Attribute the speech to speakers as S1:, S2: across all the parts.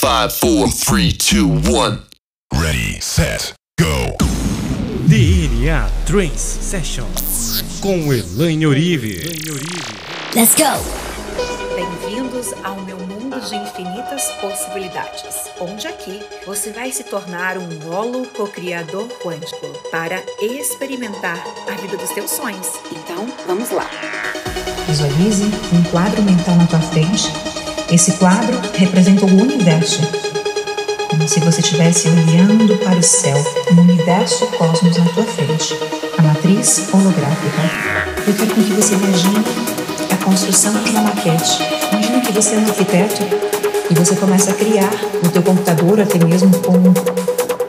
S1: Five, four, three, two, one.
S2: Ready, set, go.
S3: DNA Trance Session com Elaine Orive.
S4: Let's go!
S5: Bem-vindos ao meu mundo de infinitas possibilidades, onde aqui você vai se tornar um holo co-criador quântico para experimentar a vida dos teus sonhos. Então, vamos lá.
S6: Visualize um quadro mental na tua frente. Esse quadro representa o universo, como se você estivesse olhando para o céu, um universo cosmos na tua frente, a matriz holográfica. Eu quero com que você imagine a construção de uma maquete. Imagine que você é um arquiteto e você começa a criar no teu computador, até mesmo com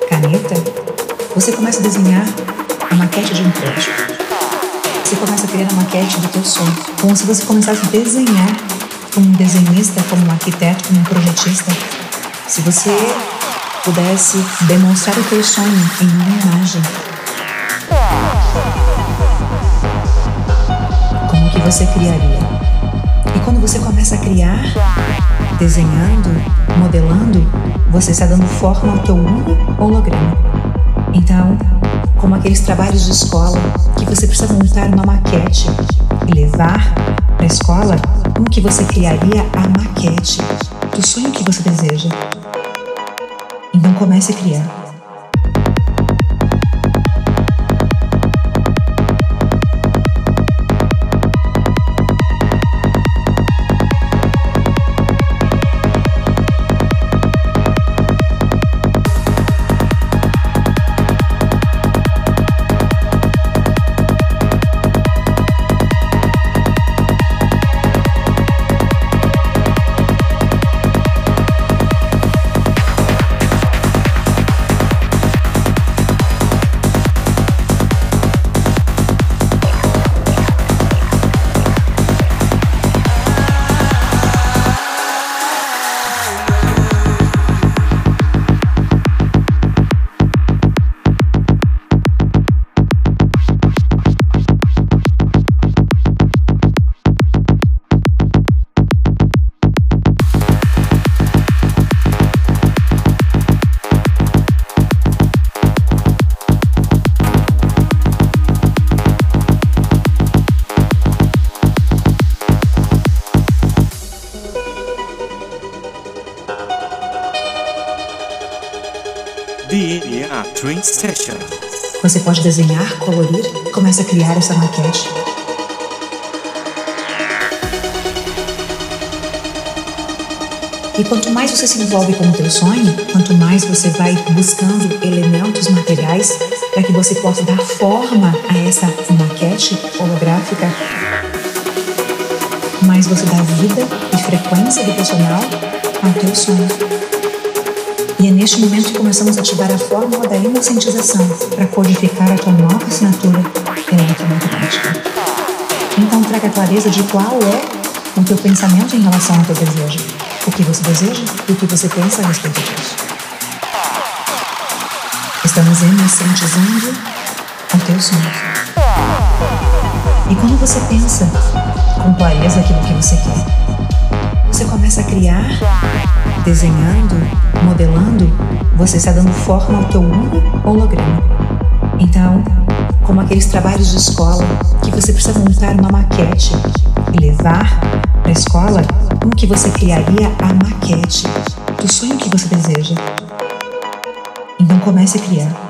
S6: caneta, você começa a desenhar a maquete de um prédio. Você começa a criar a maquete do teu sonho, como se você começasse a desenhar como um desenhista, como um arquiteto, como um projetista. Se você pudesse demonstrar o teu sonho em uma imagem, como que você criaria? E quando você começa a criar, desenhando, modelando, você está dando forma ao teu único holograma. Então, como aqueles trabalhos de escola que você precisa montar uma maquete e levar para a escola, como que você criaria a maquete do sonho que você deseja? Então comece a criar.
S3: Session.
S6: Você pode desenhar, colorir, começa a criar essa maquete. E quanto mais você se envolve com o teu sonho, quanto mais você vai buscando elementos materiais para que você possa dar forma a essa maquete holográfica, mais você dá vida e frequência vibracional ao teu sonho. E é neste momento que começamos a ativar a fórmula da emocientização para codificar a tua nova assinatura eletromagnética. Então traga clareza de qual é o teu pensamento em relação ao teu desejo. O que você deseja e o que você pensa a respeito disso. Estamos emocientizando o teu sonho. E quando você pensa com clareza aquilo que você quer, você começa a criar, desenhando, modelando, você está dando forma ao teu único holograma. Então, como aqueles trabalhos de escola que você precisa montar uma maquete e levar para a escola, como que você criaria a maquete do sonho que você deseja? Então comece a criar.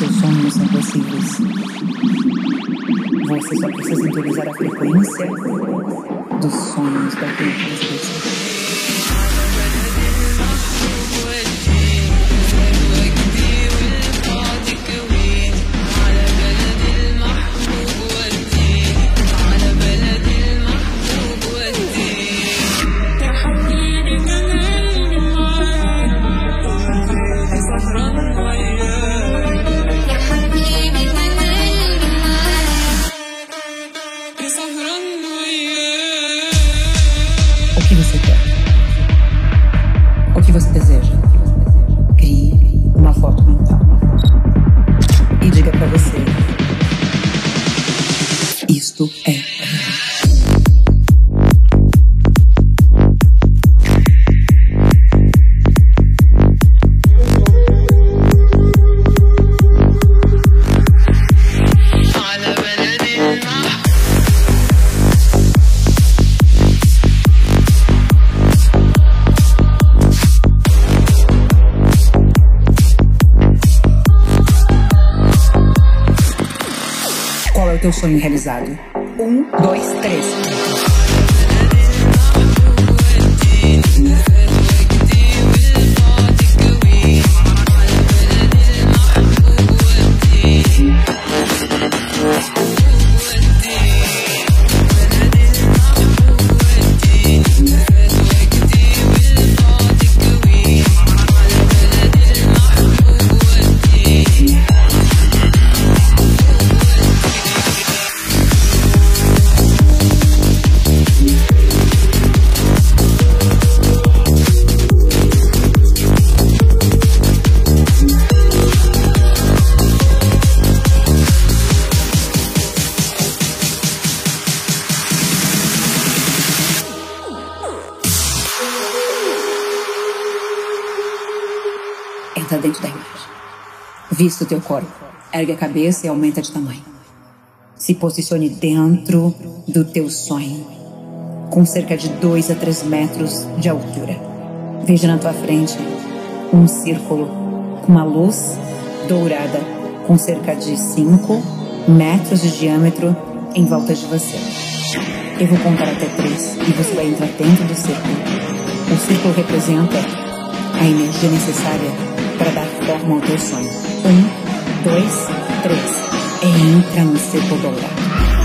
S6: Seus sonhos são possíveis. Você só precisa sintonizar a frequência dos sonhos daquele que você sonho realizado? Um, dois, três. Vista o teu corpo. Ergue a cabeça e aumenta de tamanho. Se posicione dentro do teu sonho, com cerca de 2 a 3 metros de altura. Veja na tua frente um círculo com uma luz dourada com cerca de 5 metros de diâmetro em volta de você. Eu vou contar até três e você vai entrar dentro do círculo. O círculo representa a energia necessária para dar forma ao teu sonho. Um, dois, três. Entra no círculo dourado.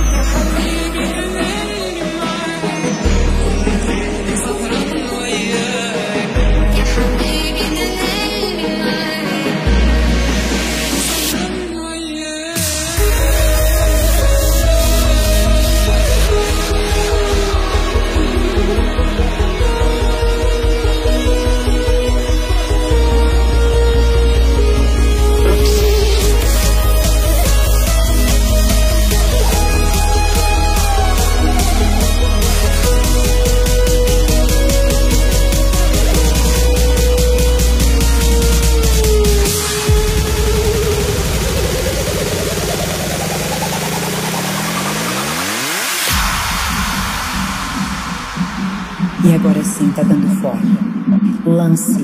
S6: Lance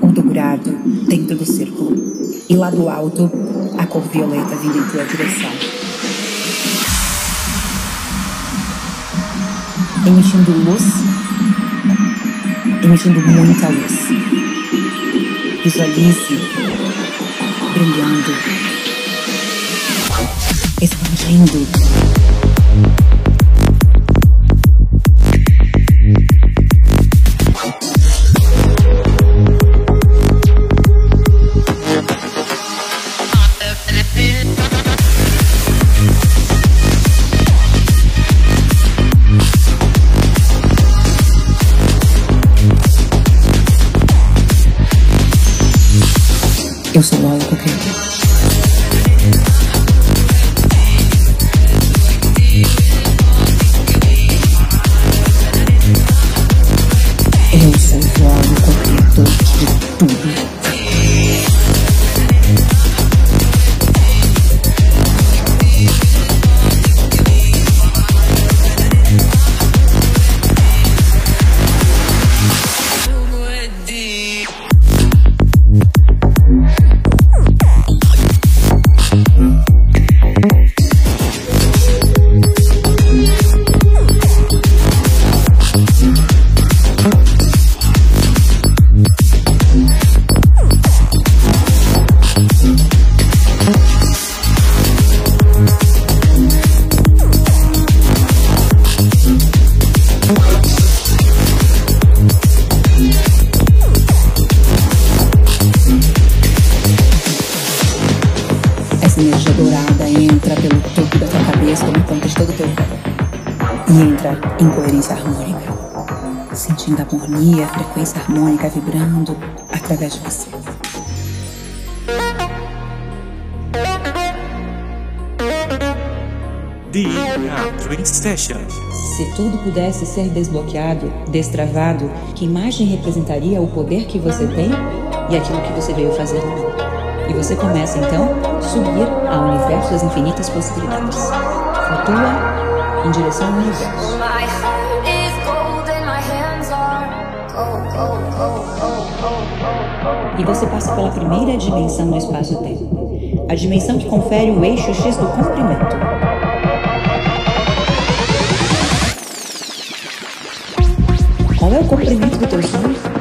S6: o dourado dentro do círculo. E lá do alto, a cor violeta vindo em tua direção. Emitindo luz. Emitindo muita luz. Visualize brilhando. Expandindo. Eu sou E entra em coerência harmônica, sentindo a harmonia, a frequência harmônica vibrando através de você. Se tudo pudesse ser desbloqueado, destravado, que imagem representaria o poder que você tem e aquilo que você veio fazer no mundo? E você começa então a subir ao universo das infinitas possibilidades. Flutua em direção ao universo. E você passa pela primeira dimensão do espaço-tempo. A dimensão que confere o eixo X do comprimento. Qual é o comprimento do teu sonho?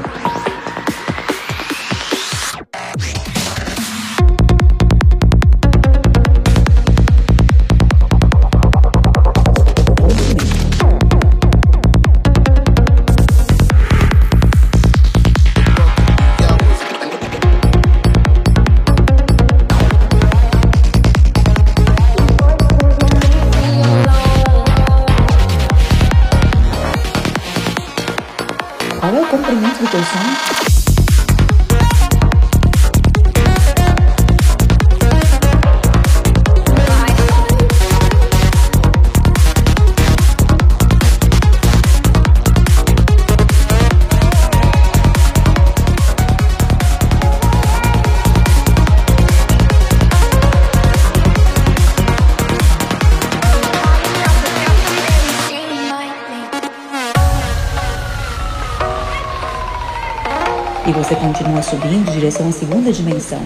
S6: Você continua subindo em direção à segunda dimensão,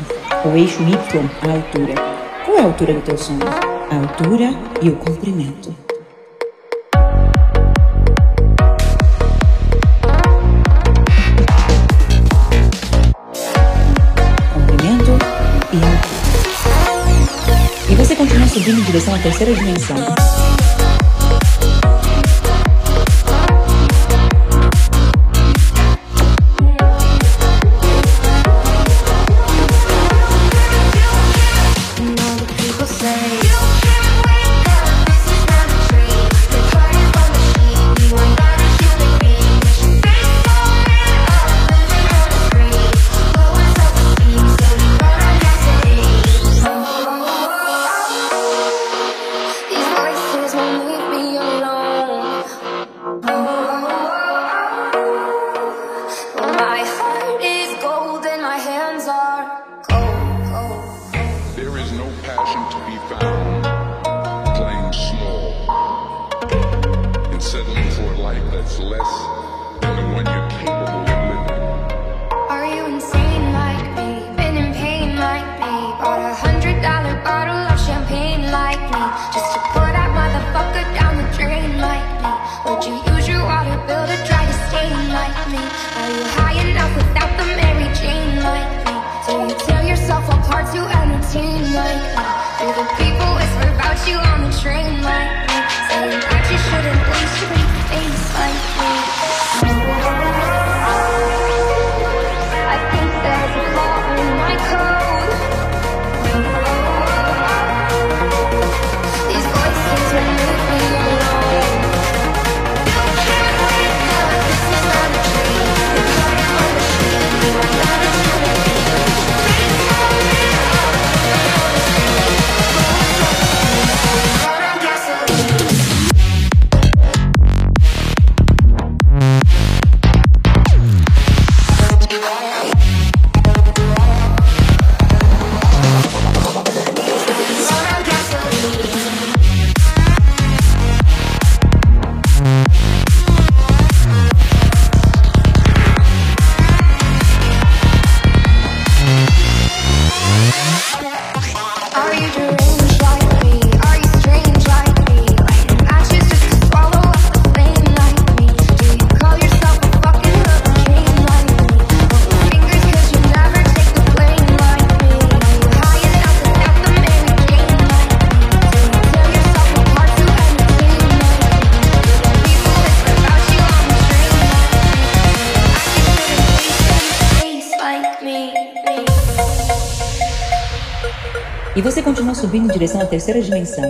S6: o eixo Y, a altura. Qual é a altura do teu sonho? A altura e o comprimento. Comprimento e altura. E você continua subindo em direção à terceira dimensão.
S2: minutes less than one.
S6: subindo em direção à terceira dimensão.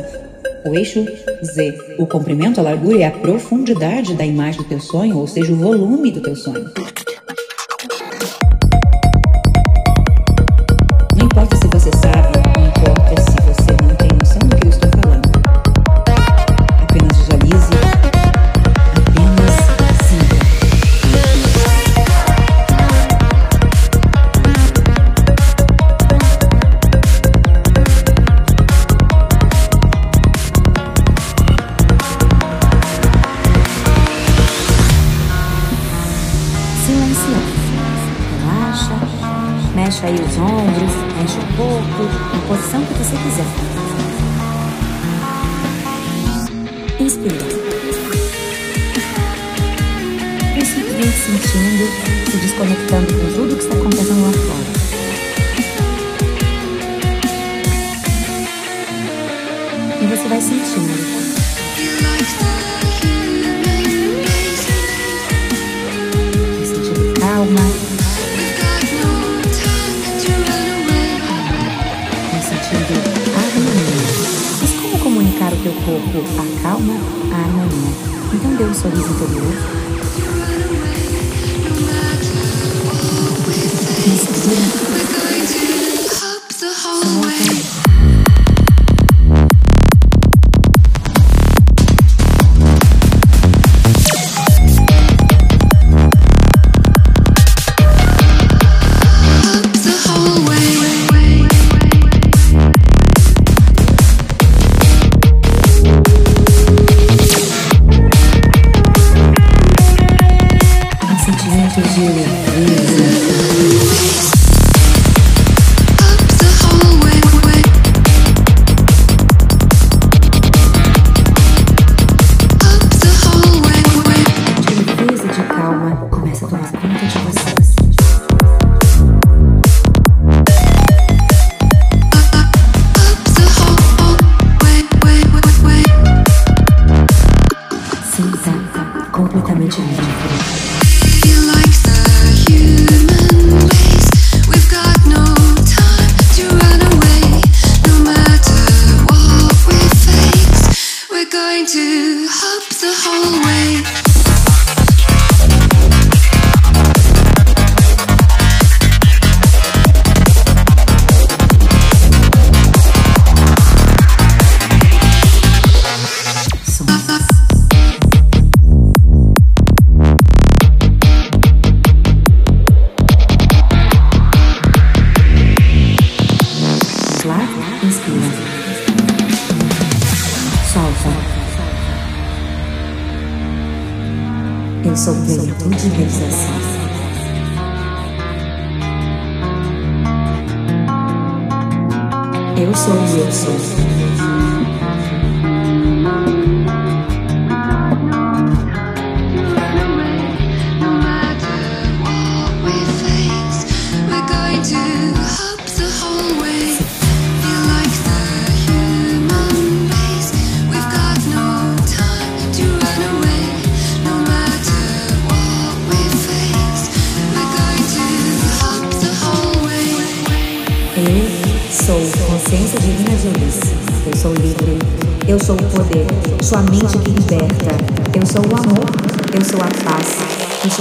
S6: O eixo Z, o comprimento, a largura e a profundidade da imagem do teu sonho, ou seja, o volume do teu sonho. Mexe um pouco, na posição que você quiser. Inspira. Continue sentindo, se desconectando com tudo que está acontecendo lá fora. E você vai sentindo. Vai sentindo calma, corpo acalma a harmonia. Então dê um sorriso interior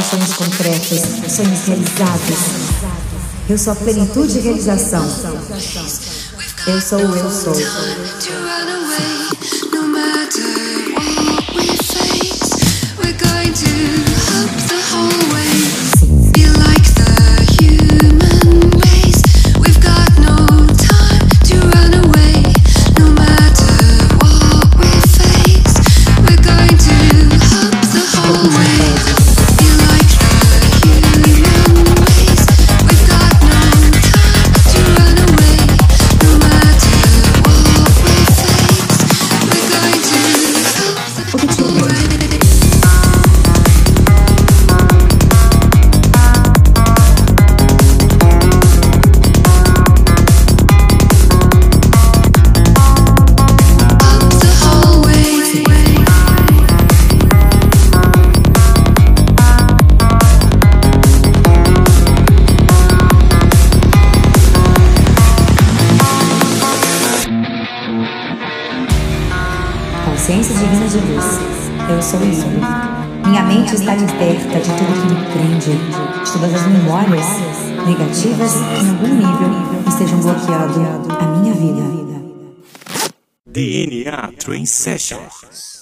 S6: seus sonhos concretos, sonhos realizados. Eu sou a plenitude e realização. Eu sou o eu sou.
S7: No matter what we face, we're going to
S6: de luz. Eu sou lindo. Minha mente está liberta de tudo que me prende, de todas as memórias negativas que em algum nível estejam bloqueando a minha vida.
S3: DNA Train Sessions.